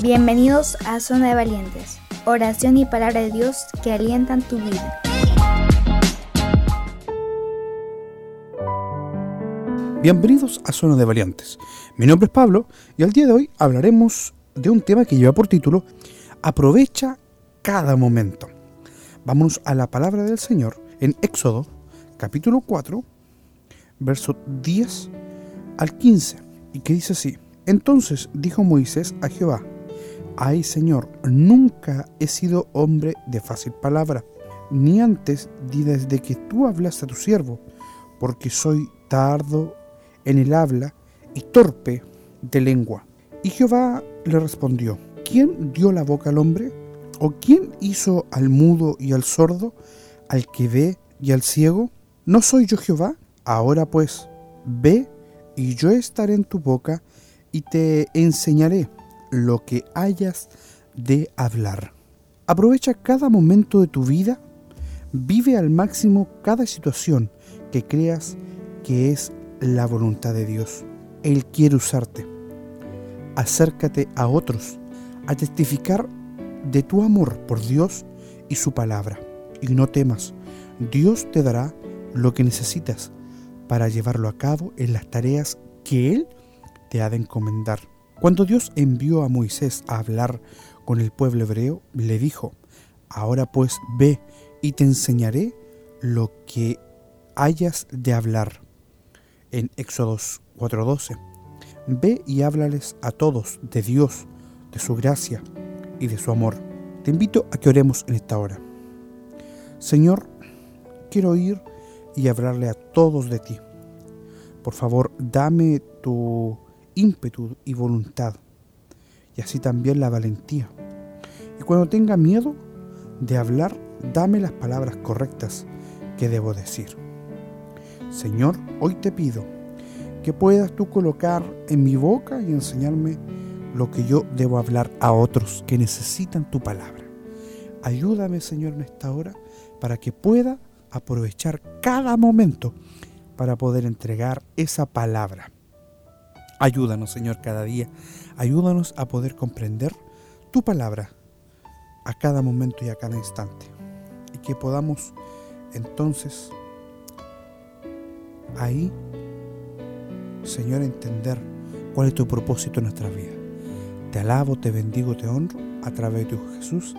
Bienvenidos a Zona de Valientes, oración y palabra de Dios que alientan tu vida. Bienvenidos a Zona de Valientes. Mi nombre es Pablo y al día de hoy hablaremos de un tema que lleva por título Aprovecha cada momento. Vámonos a la palabra del Señor en Éxodo capítulo 4, verso 10 al 15, y que dice así. Entonces dijo Moisés a Jehová, Ay Señor, nunca he sido hombre de fácil palabra, ni antes ni desde que tú hablaste a tu siervo, porque soy tardo en el habla y torpe de lengua. Y Jehová le respondió, ¿quién dio la boca al hombre? ¿O quién hizo al mudo y al sordo, al que ve y al ciego? ¿No soy yo Jehová? Ahora pues, ve y yo estaré en tu boca y te enseñaré lo que hayas de hablar. Aprovecha cada momento de tu vida, vive al máximo cada situación que creas que es la voluntad de Dios. Él quiere usarte. Acércate a otros a testificar de tu amor por Dios y su palabra. Y no temas, Dios te dará lo que necesitas para llevarlo a cabo en las tareas que Él te ha de encomendar. Cuando Dios envió a Moisés a hablar con el pueblo hebreo, le dijo, ahora pues ve y te enseñaré lo que hayas de hablar. En Éxodos 4:12, ve y háblales a todos de Dios, de su gracia y de su amor. Te invito a que oremos en esta hora. Señor, quiero ir y hablarle a todos de ti. Por favor, dame tu ímpetu y voluntad, y así también la valentía. Y cuando tenga miedo de hablar, dame las palabras correctas que debo decir. Señor, hoy te pido que puedas tú colocar en mi boca y enseñarme lo que yo debo hablar a otros que necesitan tu palabra. Ayúdame, Señor, en esta hora para que pueda aprovechar cada momento para poder entregar esa palabra Ayúdanos, Señor, cada día. Ayúdanos a poder comprender tu palabra a cada momento y a cada instante. Y que podamos entonces ahí, Señor, entender cuál es tu propósito en nuestra vida. Te alabo, te bendigo, te honro a través de tu Jesús.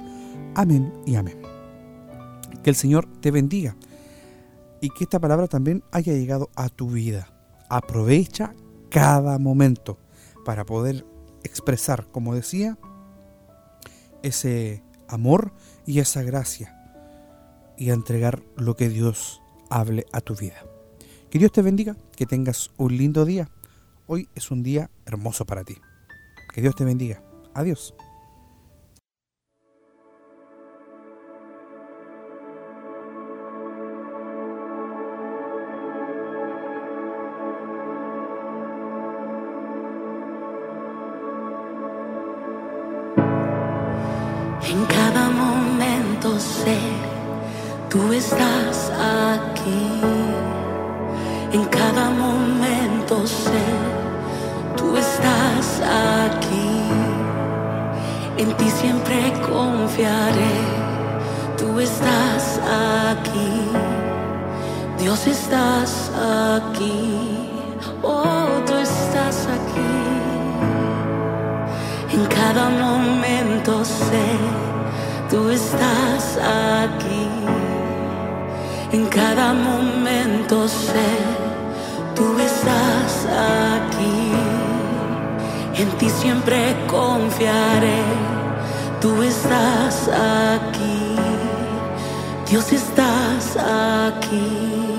Amén y amén. Que el Señor te bendiga y que esta palabra también haya llegado a tu vida. Aprovecha cada momento para poder expresar, como decía, ese amor y esa gracia y entregar lo que Dios hable a tu vida. Que Dios te bendiga, que tengas un lindo día. Hoy es un día hermoso para ti. Que Dios te bendiga. Adiós. Momento sé, tú estás aquí. En cada momento sé, tú estás aquí. En ti siempre confiaré, tú estás aquí. Dios estás aquí, oh, tú estás aquí. En cada momento tú estás aquí. En cada momento sé, tú estás aquí. En ti siempre confiaré, tú estás aquí. Dios estás aquí.